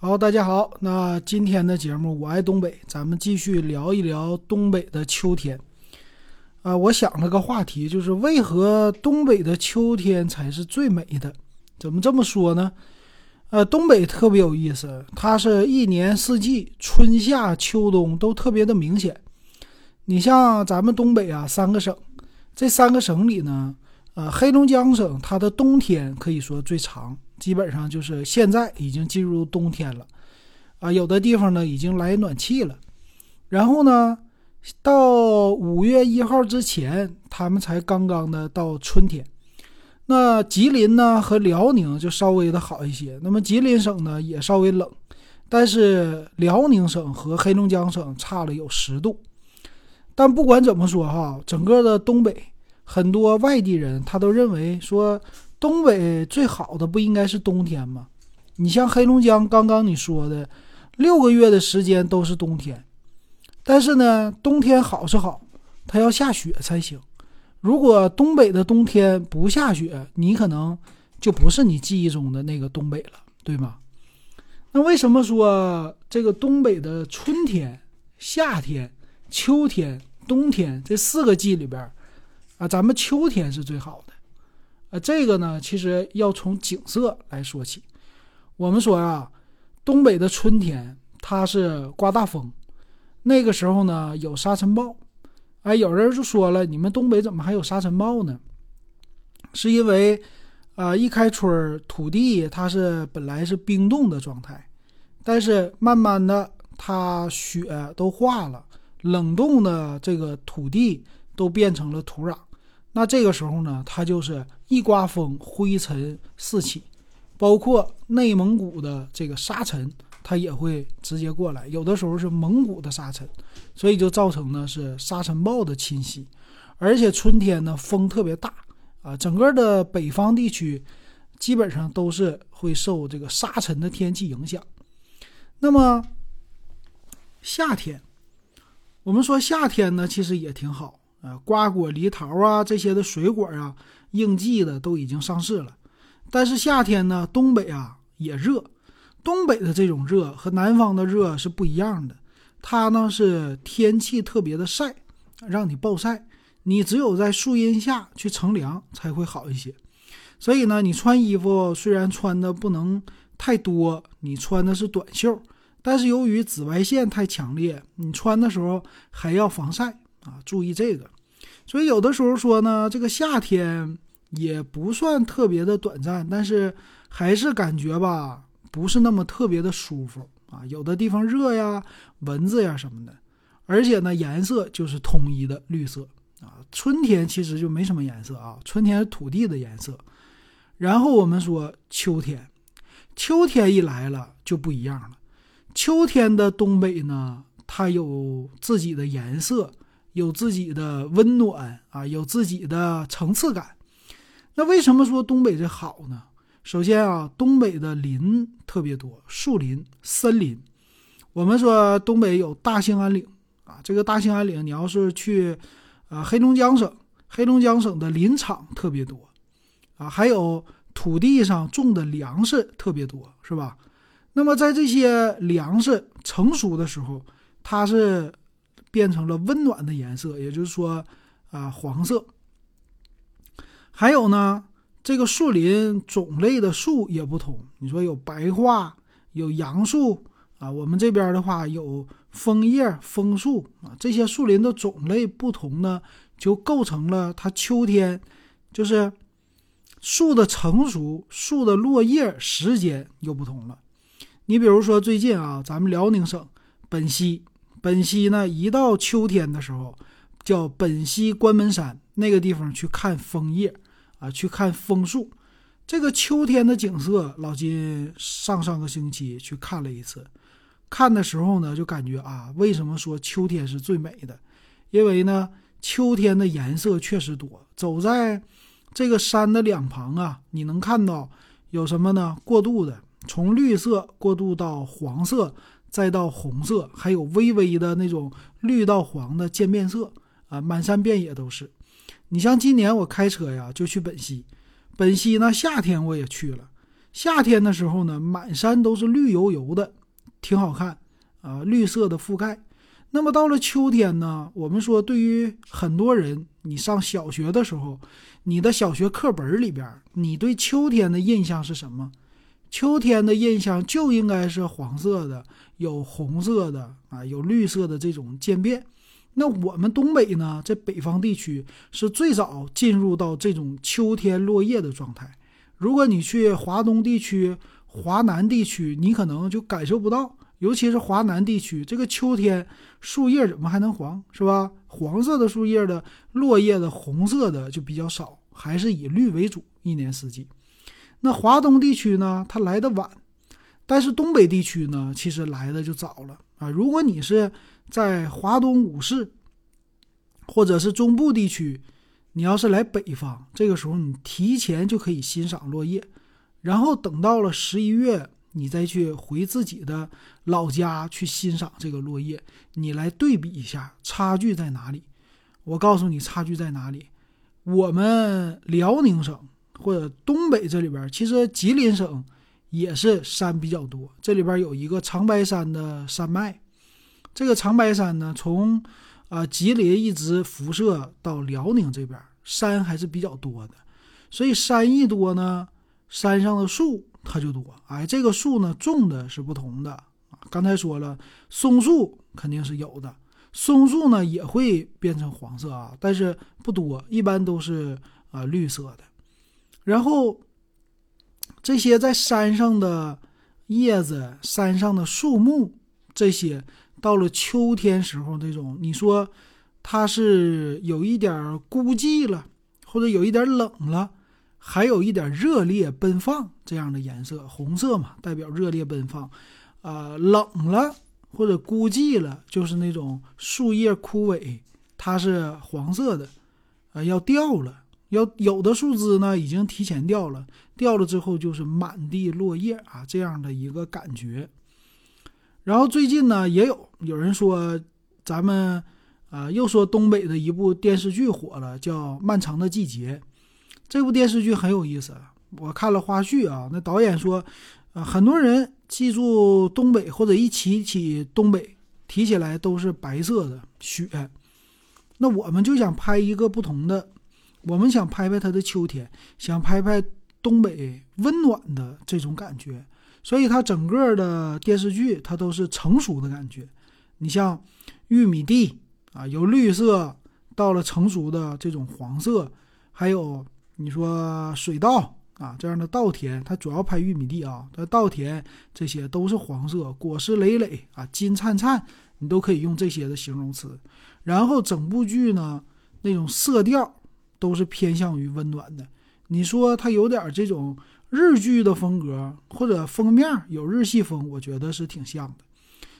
好，大家好，那今天的节目我爱东北，咱们继续聊一聊东北的秋天。啊，我想了个话题，就是为何东北的秋天才是最美的？怎么这么说呢？呃，东北特别有意思，它是一年四季，春夏秋冬都特别的明显。你像咱们东北啊，三个省，这三个省里呢，呃，黑龙江省它的冬天可以说最长。基本上就是现在已经进入冬天了，啊，有的地方呢已经来暖气了，然后呢，到五月一号之前，他们才刚刚的到春天。那吉林呢和辽宁就稍微的好一些。那么吉林省呢也稍微冷，但是辽宁省和黑龙江省差了有十度。但不管怎么说哈，整个的东北很多外地人他都认为说。东北最好的不应该是冬天吗？你像黑龙江，刚刚你说的六个月的时间都是冬天，但是呢，冬天好是好，它要下雪才行。如果东北的冬天不下雪，你可能就不是你记忆中的那个东北了，对吗？那为什么说这个东北的春天、夏天、秋天、冬天这四个季里边啊，咱们秋天是最好的？呃，这个呢，其实要从景色来说起。我们说啊，东北的春天它是刮大风，那个时候呢有沙尘暴。哎，有人就说了，你们东北怎么还有沙尘暴呢？是因为啊，一开春土地它是本来是冰冻的状态，但是慢慢的它雪都化了，冷冻的这个土地都变成了土壤。那这个时候呢，它就是一刮风，灰尘四起，包括内蒙古的这个沙尘，它也会直接过来。有的时候是蒙古的沙尘，所以就造成呢是沙尘暴的侵袭。而且春天呢风特别大啊，整个的北方地区基本上都是会受这个沙尘的天气影响。那么夏天，我们说夏天呢，其实也挺好。啊，瓜果梨桃啊，这些的水果啊，应季的都已经上市了。但是夏天呢，东北啊也热。东北的这种热和南方的热是不一样的。它呢是天气特别的晒，让你暴晒。你只有在树荫下去乘凉才会好一些。所以呢，你穿衣服虽然穿的不能太多，你穿的是短袖，但是由于紫外线太强烈，你穿的时候还要防晒。啊，注意这个，所以有的时候说呢，这个夏天也不算特别的短暂，但是还是感觉吧，不是那么特别的舒服啊。有的地方热呀，蚊子呀什么的，而且呢，颜色就是统一的绿色啊。春天其实就没什么颜色啊，春天是土地的颜色。然后我们说秋天，秋天一来了就不一样了。秋天的东北呢，它有自己的颜色。有自己的温暖啊，有自己的层次感。那为什么说东北这好呢？首先啊，东北的林特别多，树林、森林。我们说东北有大兴安岭啊，这个大兴安岭，你要是去啊黑龙江省，黑龙江省的林场特别多啊，还有土地上种的粮食特别多，是吧？那么在这些粮食成熟的时候，它是。变成了温暖的颜色，也就是说，啊，黄色。还有呢，这个树林种类的树也不同。你说有白桦，有杨树啊，我们这边的话有枫叶、枫树啊，这些树林的种类不同呢，就构成了它秋天就是树的成熟、树的落叶时间又不同了。你比如说最近啊，咱们辽宁省本溪。本溪呢，一到秋天的时候，叫本溪关门山那个地方去看枫叶啊，去看枫树。这个秋天的景色，老金上上个星期去看了一次。看的时候呢，就感觉啊，为什么说秋天是最美的？因为呢，秋天的颜色确实多。走在这个山的两旁啊，你能看到有什么呢？过渡的，从绿色过渡到黄色。再到红色，还有微微的那种绿到黄的渐变色啊，满山遍野都是。你像今年我开车呀，就去本溪，本溪呢夏天我也去了，夏天的时候呢，满山都是绿油油的，挺好看啊，绿色的覆盖。那么到了秋天呢，我们说对于很多人，你上小学的时候，你的小学课本里边，你对秋天的印象是什么？秋天的印象就应该是黄色的，有红色的啊，有绿色的这种渐变。那我们东北呢，在北方地区是最早进入到这种秋天落叶的状态。如果你去华东地区、华南地区，你可能就感受不到。尤其是华南地区，这个秋天树叶怎么还能黄，是吧？黄色的树叶的落叶的红色的就比较少，还是以绿为主，一年四季。那华东地区呢，它来的晚，但是东北地区呢，其实来的就早了啊。如果你是在华东五市，或者是中部地区，你要是来北方，这个时候你提前就可以欣赏落叶，然后等到了十一月，你再去回自己的老家去欣赏这个落叶，你来对比一下差距在哪里。我告诉你差距在哪里，我们辽宁省。或者东北这里边，其实吉林省也是山比较多。这里边有一个长白山的山脉，这个长白山呢，从啊吉林一直辐射到辽宁这边，山还是比较多的。所以山一多呢，山上的树它就多。哎，这个树呢种的是不同的啊。刚才说了，松树肯定是有的，松树呢也会变成黄色啊，但是不多，一般都是啊绿色的。然后，这些在山上的叶子、山上的树木，这些到了秋天时候，这种你说它是有一点孤寂了，或者有一点冷了，还有一点热烈奔放这样的颜色，红色嘛，代表热烈奔放。啊，冷了或者孤寂了，就是那种树叶枯萎，它是黄色的，啊，要掉了。要有的树枝呢，已经提前掉了，掉了之后就是满地落叶啊，这样的一个感觉。然后最近呢，也有有人说，咱们啊，又说东北的一部电视剧火了，叫《漫长的季节》。这部电视剧很有意思，我看了花絮啊，那导演说，啊，很多人记住东北或者一提起东北，提起来都是白色的雪。那我们就想拍一个不同的。我们想拍拍它的秋天，想拍拍东北温暖的这种感觉，所以它整个的电视剧它都是成熟的感觉。你像玉米地啊，由绿色到了成熟的这种黄色，还有你说水稻啊这样的稻田，它主要拍玉米地啊，它稻田这些都是黄色，果实累累啊，金灿灿，你都可以用这些的形容词。然后整部剧呢，那种色调。都是偏向于温暖的。你说它有点这种日剧的风格，或者封面有日系风，我觉得是挺像的。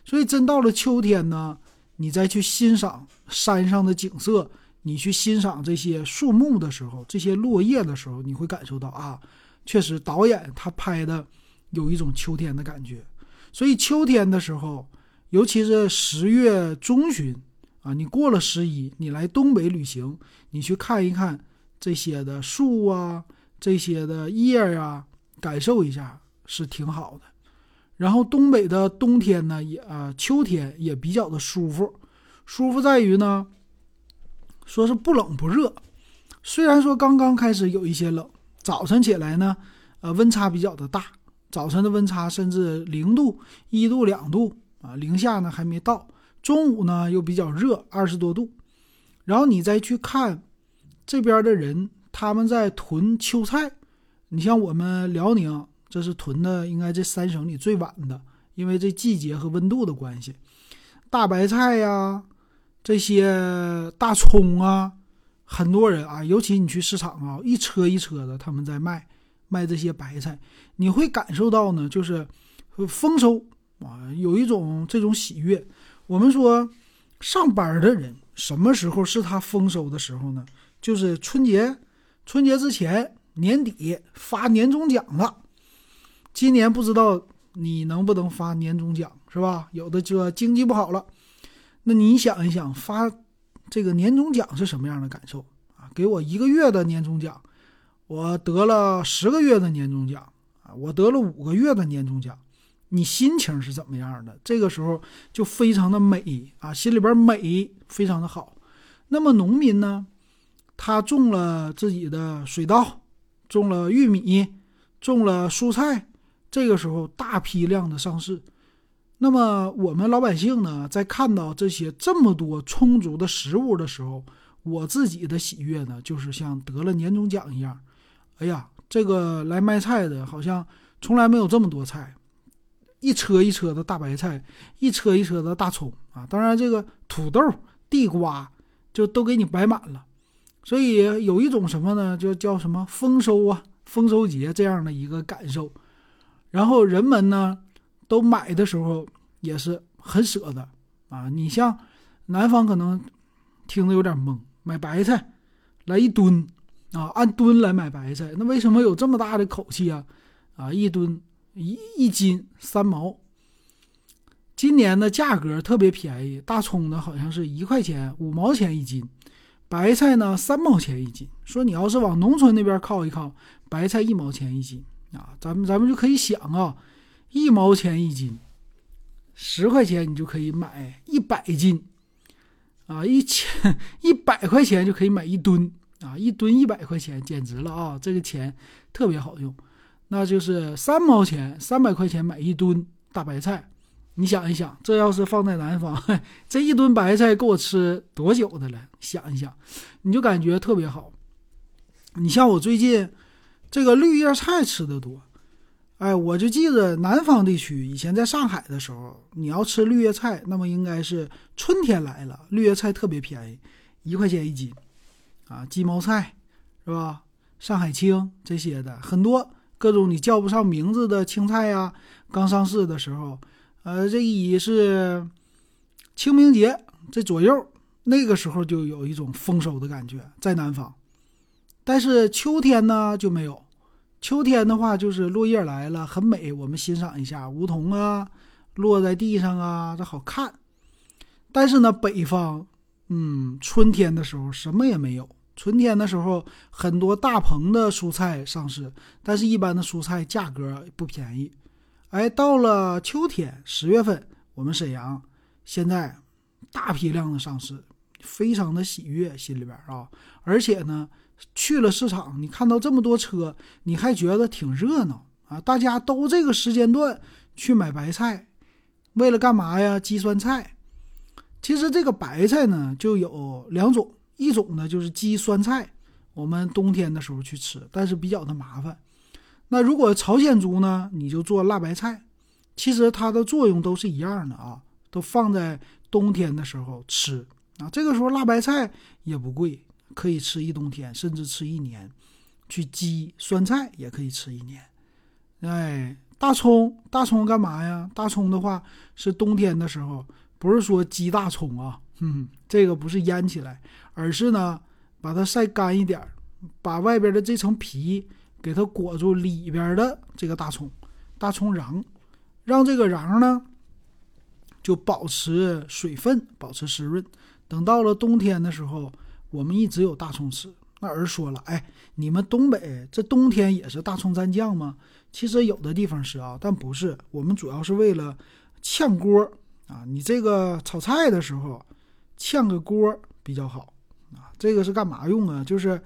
所以真到了秋天呢，你再去欣赏山上的景色，你去欣赏这些树木的时候，这些落叶的时候，你会感受到啊，确实导演他拍的有一种秋天的感觉。所以秋天的时候，尤其是十月中旬。啊，你过了十一，你来东北旅行，你去看一看这些的树啊，这些的叶啊，感受一下是挺好的。然后东北的冬天呢，也啊，秋天也比较的舒服，舒服在于呢，说是不冷不热。虽然说刚刚开始有一些冷，早晨起来呢，呃，温差比较的大，早晨的温差甚至零度、一度、两度啊，零下呢还没到。中午呢又比较热，二十多度，然后你再去看这边的人，他们在囤秋菜。你像我们辽宁，这是囤的，应该这三省里最晚的，因为这季节和温度的关系。大白菜呀，这些大葱啊，很多人啊，尤其你去市场啊，一车一车的他们在卖卖这些白菜，你会感受到呢，就是丰收啊，有一种这种喜悦。我们说，上班的人什么时候是他丰收的时候呢？就是春节，春节之前年底发年终奖了。今年不知道你能不能发年终奖，是吧？有的说经济不好了，那你想一想，发这个年终奖是什么样的感受啊？给我一个月的年终奖，我得了十个月的年终奖啊，我得了五个月的年终奖，你心情是怎么样的？这个时候就非常的美啊，心里边美，非常的好。那么农民呢，他种了自己的水稻，种了玉米，种了蔬菜，这个时候大批量的上市。那么我们老百姓呢，在看到这些这么多充足的食物的时候，我自己的喜悦呢，就是像得了年终奖一样。哎呀，这个来卖菜的，好像从来没有这么多菜，一车一车的大白菜，一车一车的大葱啊！当然，这个土豆、地瓜就都给你摆满了，所以有一种什么呢？就叫什么丰收啊，丰收节这样的一个感受。然后人们呢？都买的时候也是很舍得啊！你像南方可能听着有点懵，买白菜来一吨啊，按吨来买白菜，那为什么有这么大的口气啊？啊，一吨一一斤三毛。今年的价格特别便宜，大葱呢好像是一块钱五毛钱一斤，白菜呢三毛钱一斤。说你要是往农村那边靠一靠，白菜一毛钱一斤啊，咱们咱们就可以想啊。一毛钱一斤，十块钱你就可以买一百斤，啊，一千一百块钱就可以买一吨，啊，一吨一百块钱，简直了啊！这个钱特别好用，那就是三毛钱，三百块钱买一吨大白菜。你想一想，这要是放在南方，这一吨白菜够我吃多久的了？想一想，你就感觉特别好。你像我最近这个绿叶菜吃的多。哎，我就记得南方地区以前在上海的时候，你要吃绿叶菜，那么应该是春天来了，绿叶菜特别便宜，一块钱一斤，啊，鸡毛菜是吧？上海青这些的很多，各种你叫不上名字的青菜呀。刚上市的时候，呃，这一是清明节这左右，那个时候就有一种丰收的感觉在南方，但是秋天呢就没有。秋天的话，就是落叶来了，很美，我们欣赏一下梧桐啊，落在地上啊，这好看。但是呢，北方，嗯，春天的时候什么也没有。春天的时候，很多大棚的蔬菜上市，但是一般的蔬菜价格不便宜。哎，到了秋天，十月份，我们沈阳现在大批量的上市，非常的喜悦，心里边啊，而且呢。去了市场，你看到这么多车，你还觉得挺热闹啊！大家都这个时间段去买白菜，为了干嘛呀？积酸菜。其实这个白菜呢，就有两种，一种呢就是积酸菜，我们冬天的时候去吃，但是比较的麻烦。那如果朝鲜族呢，你就做辣白菜，其实它的作用都是一样的啊，都放在冬天的时候吃啊。这个时候辣白菜也不贵。可以吃一冬天，甚至吃一年。去积酸菜也可以吃一年。哎，大葱，大葱干嘛呀？大葱的话是冬天的时候，不是说积大葱啊，嗯，这个不是腌起来，而是呢把它晒干一点，把外边的这层皮给它裹住里边的这个大葱，大葱瓤，让这个瓤呢就保持水分，保持湿润。等到了冬天的时候。我们一直有大葱吃，那儿说了，哎，你们东北这冬天也是大葱蘸酱吗？其实有的地方是啊，但不是。我们主要是为了炝锅啊，你这个炒菜的时候炝个锅比较好啊。这个是干嘛用啊？就是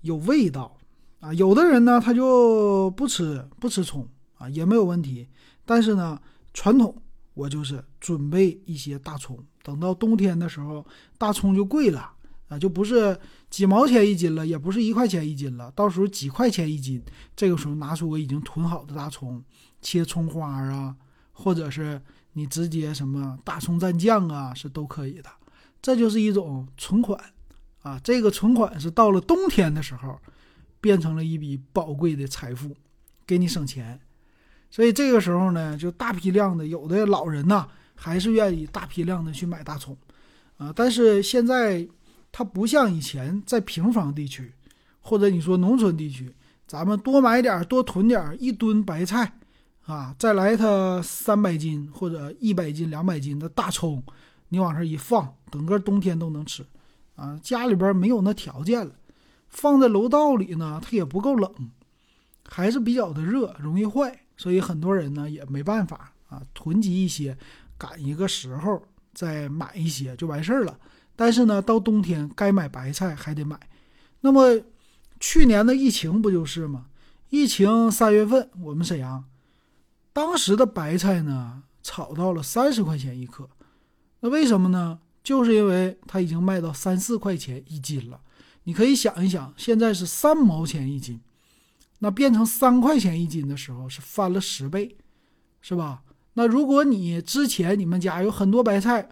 有味道啊。有的人呢，他就不吃不吃葱啊，也没有问题。但是呢，传统我就是准备一些大葱，等到冬天的时候，大葱就贵了。啊，就不是几毛钱一斤了，也不是一块钱一斤了，到时候几块钱一斤。这个时候拿出我已经囤好的大葱，切葱花啊，或者是你直接什么大葱蘸酱啊，是都可以的。这就是一种存款啊，这个存款是到了冬天的时候，变成了一笔宝贵的财富，给你省钱。所以这个时候呢，就大批量的，有的老人呐，还是愿意大批量的去买大葱啊，但是现在。它不像以前在平房地区，或者你说农村地区，咱们多买点多囤点一吨白菜，啊，再来它三百斤或者一百斤、两百斤的大葱，你往这一放，整个冬天都能吃，啊，家里边没有那条件了，放在楼道里呢，它也不够冷，还是比较的热，容易坏，所以很多人呢也没办法啊，囤积一些，赶一个时候再买一些就完事儿了。但是呢，到冬天该买白菜还得买。那么去年的疫情不就是吗？疫情三月份，我们沈阳当时的白菜呢炒到了三十块钱一克，那为什么呢？就是因为它已经卖到三四块钱一斤了。你可以想一想，现在是三毛钱一斤，那变成三块钱一斤的时候是翻了十倍，是吧？那如果你之前你们家有很多白菜，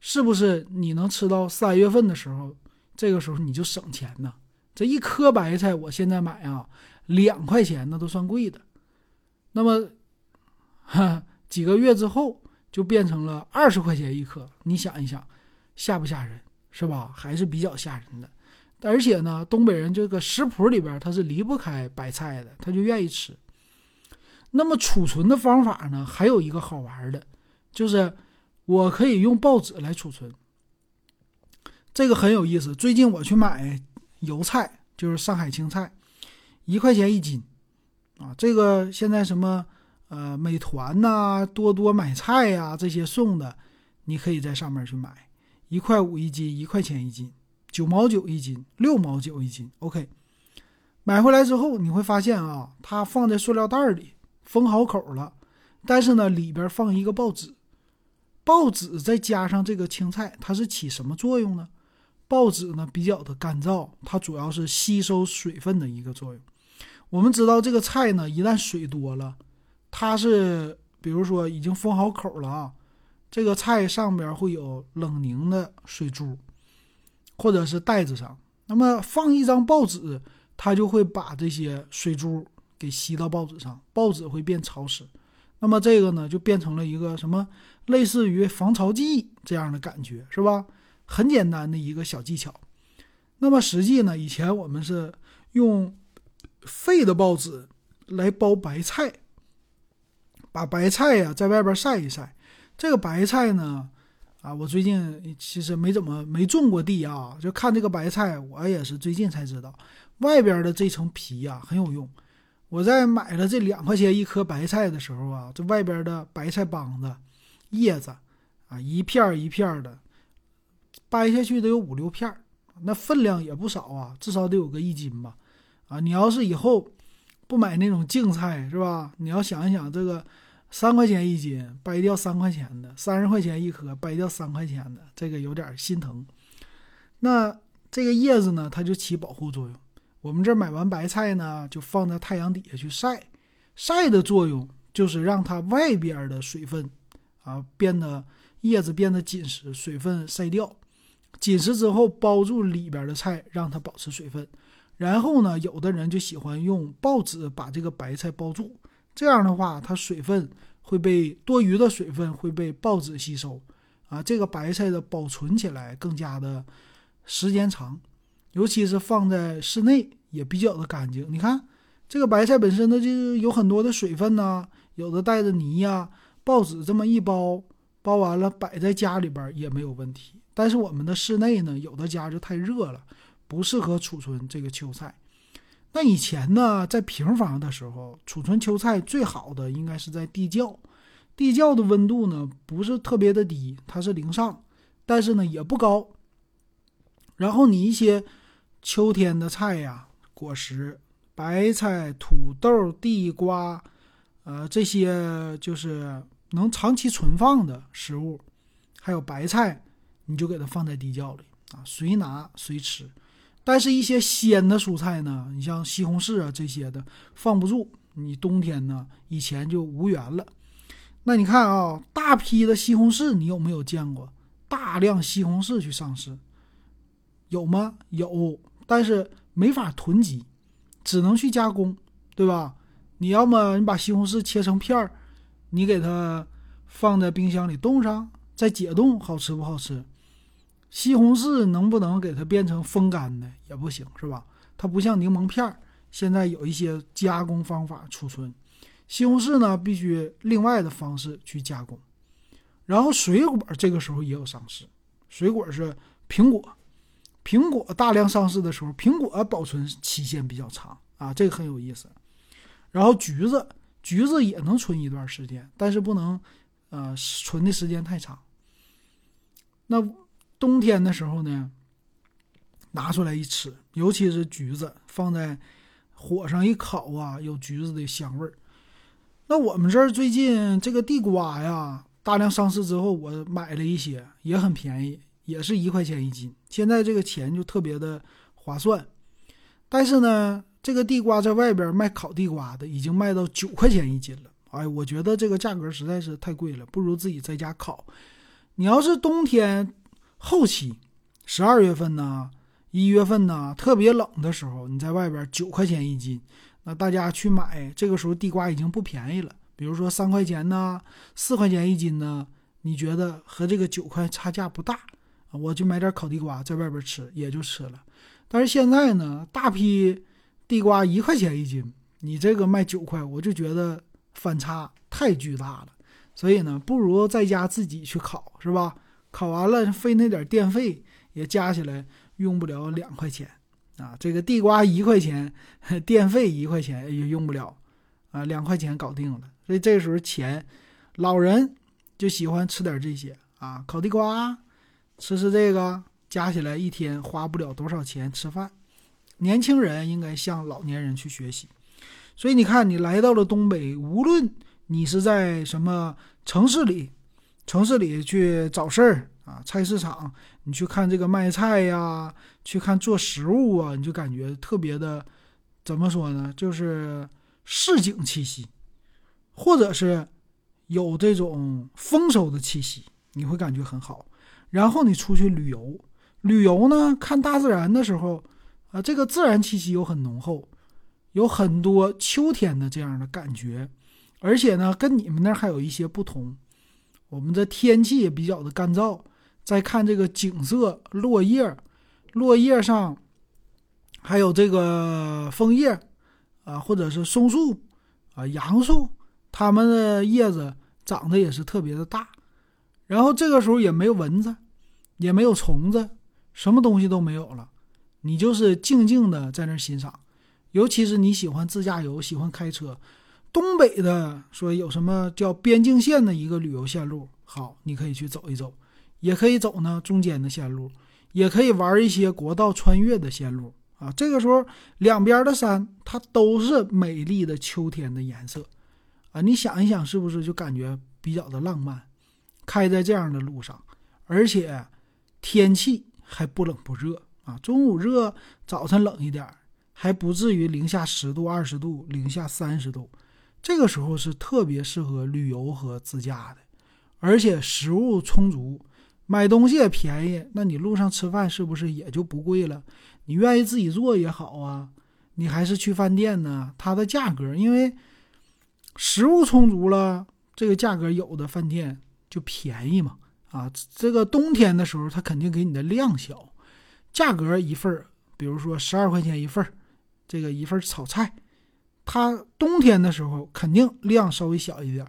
是不是你能吃到三月份的时候，这个时候你就省钱呢？这一颗白菜我现在买啊。两块钱那都算贵的，那么，哈，几个月之后就变成了二十块钱一颗。你想一想，吓不吓人？是吧？还是比较吓人的。而且呢，东北人这个食谱里边他是离不开白菜的，他就愿意吃。那么储存的方法呢，还有一个好玩的，就是我可以用报纸来储存。这个很有意思。最近我去买油菜，就是上海青菜。一块钱一斤，啊，这个现在什么呃，美团呐、多多买菜呀这些送的，你可以在上面去买，一块五一斤，一块钱一斤，九毛九一斤，六毛九一斤。OK，买回来之后你会发现啊，它放在塑料袋里封好口了，但是呢里边放一个报纸，报纸再加上这个青菜，它是起什么作用呢？报纸呢比较的干燥，它主要是吸收水分的一个作用。我们知道这个菜呢，一旦水多了，它是比如说已经封好口了啊，这个菜上边会有冷凝的水珠，或者是袋子上，那么放一张报纸，它就会把这些水珠给吸到报纸上，报纸会变潮湿，那么这个呢就变成了一个什么类似于防潮剂这样的感觉，是吧？很简单的一个小技巧。那么实际呢，以前我们是用。废的报纸来包白菜，把白菜呀在外边晒一晒。这个白菜呢，啊，我最近其实没怎么没种过地啊，就看这个白菜，我也是最近才知道，外边的这层皮呀很有用。我在买了这两块钱一颗白菜的时候啊，这外边的白菜帮子、叶子啊，一片一片的掰下去得有五六片，那分量也不少啊，至少得有个一斤吧。啊，你要是以后不买那种净菜是吧？你要想一想，这个三块钱一斤掰掉三块钱的，三十块钱一颗掰掉三块钱的，这个有点心疼。那这个叶子呢，它就起保护作用。我们这买完白菜呢，就放在太阳底下去晒，晒的作用就是让它外边的水分啊变得叶子变得紧实，水分晒掉，紧实之后包住里边的菜，让它保持水分。然后呢，有的人就喜欢用报纸把这个白菜包住，这样的话，它水分会被多余的水分会被报纸吸收，啊，这个白菜的保存起来更加的时间长，尤其是放在室内也比较的干净。你看，这个白菜本身呢就有很多的水分呐，有的带着泥呀，报纸这么一包，包完了摆在家里边也没有问题。但是我们的室内呢，有的家就太热了。不适合储存这个秋菜。那以前呢，在平房的时候，储存秋菜最好的应该是在地窖。地窖的温度呢，不是特别的低，它是零上，但是呢也不高。然后你一些秋天的菜呀，果实，白菜、土豆、地瓜，呃，这些就是能长期存放的食物，还有白菜，你就给它放在地窖里啊，随拿随吃。但是，一些鲜的蔬菜呢，你像西红柿啊这些的，放不住。你冬天呢，以前就无缘了。那你看啊，大批的西红柿，你有没有见过大量西红柿去上市？有吗？有，但是没法囤积，只能去加工，对吧？你要么你把西红柿切成片儿，你给它放在冰箱里冻上，再解冻，好吃不好吃？西红柿能不能给它变成风干的也不行，是吧？它不像柠檬片儿，现在有一些加工方法储存。西红柿呢，必须另外的方式去加工。然后水果这个时候也有上市，水果是苹果，苹果大量上市的时候，苹果保存期限比较长啊，这个很有意思。然后橘子，橘子也能存一段时间，但是不能，呃，存的时间太长。那冬天的时候呢，拿出来一吃，尤其是橘子，放在火上一烤啊，有橘子的香味儿。那我们这儿最近这个地瓜呀，大量上市之后，我买了一些，也很便宜，也是一块钱一斤。现在这个钱就特别的划算。但是呢，这个地瓜在外边卖烤地瓜的，已经卖到九块钱一斤了。哎，我觉得这个价格实在是太贵了，不如自己在家烤。你要是冬天后期，十二月份呢，一月份呢，特别冷的时候，你在外边九块钱一斤。那大家去买，这个时候地瓜已经不便宜了。比如说三块钱呢，四块钱一斤呢，你觉得和这个九块差价不大？我就买点烤地瓜在外边吃，也就吃了。但是现在呢，大批地瓜一块钱一斤，你这个卖九块，我就觉得反差太巨大了。所以呢，不如在家自己去烤，是吧？烤完了费那点电费，也加起来用不了两块钱。啊，这个地瓜一块钱，电费一块钱也用不了，啊，两块钱搞定了。所以这时候钱，老人就喜欢吃点这些啊，烤地瓜，吃吃这个，加起来一天花不了多少钱吃饭。年轻人应该向老年人去学习。所以你看，你来到了东北，无论你是在什么城市里，城市里去找事儿。啊，菜市场，你去看这个卖菜呀，去看做食物啊，你就感觉特别的，怎么说呢？就是市井气息，或者是有这种丰收的气息，你会感觉很好。然后你出去旅游，旅游呢，看大自然的时候，啊，这个自然气息又很浓厚，有很多秋天的这样的感觉，而且呢，跟你们那还有一些不同，我们的天气也比较的干燥。再看这个景色，落叶，落叶上还有这个枫叶啊，或者是松树啊、杨树，它们的叶子长得也是特别的大。然后这个时候也没有蚊子，也没有虫子，什么东西都没有了，你就是静静的在那欣赏。尤其是你喜欢自驾游，喜欢开车，东北的说有什么叫边境线的一个旅游线路，好，你可以去走一走。也可以走呢中间的线路，也可以玩一些国道穿越的线路啊。这个时候两边的山它都是美丽的秋天的颜色啊。你想一想，是不是就感觉比较的浪漫？开在这样的路上，而且天气还不冷不热啊。中午热，早晨冷一点，还不至于零下十度、二十度、零下三十度。这个时候是特别适合旅游和自驾的，而且食物充足。买东西也便宜，那你路上吃饭是不是也就不贵了？你愿意自己做也好啊，你还是去饭店呢？它的价格，因为食物充足了，这个价格有的饭店就便宜嘛。啊，这个冬天的时候，它肯定给你的量小，价格一份儿，比如说十二块钱一份儿，这个一份炒菜，它冬天的时候肯定量稍微小一点，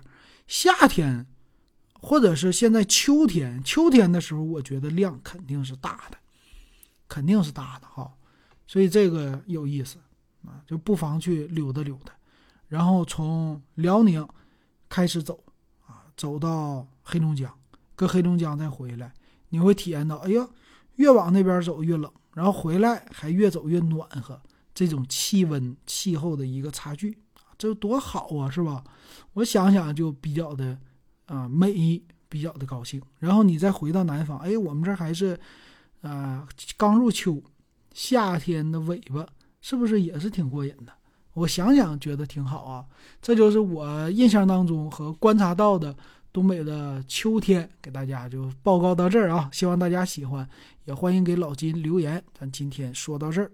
夏天。或者是现在秋天，秋天的时候，我觉得量肯定是大的，肯定是大的哈，所以这个有意思啊，就不妨去溜达溜达，然后从辽宁开始走啊，走到黑龙江，搁黑龙江再回来，你会体验到，哎呀，越往那边走越冷，然后回来还越走越暖和，这种气温气候的一个差距，这多好啊，是吧？我想想就比较的。啊，美比较的高兴，然后你再回到南方，哎，我们这还是，啊，刚入秋，夏天的尾巴，是不是也是挺过瘾的？我想想觉得挺好啊。这就是我印象当中和观察到的东北的秋天，给大家就报告到这儿啊，希望大家喜欢，也欢迎给老金留言。咱今天说到这儿。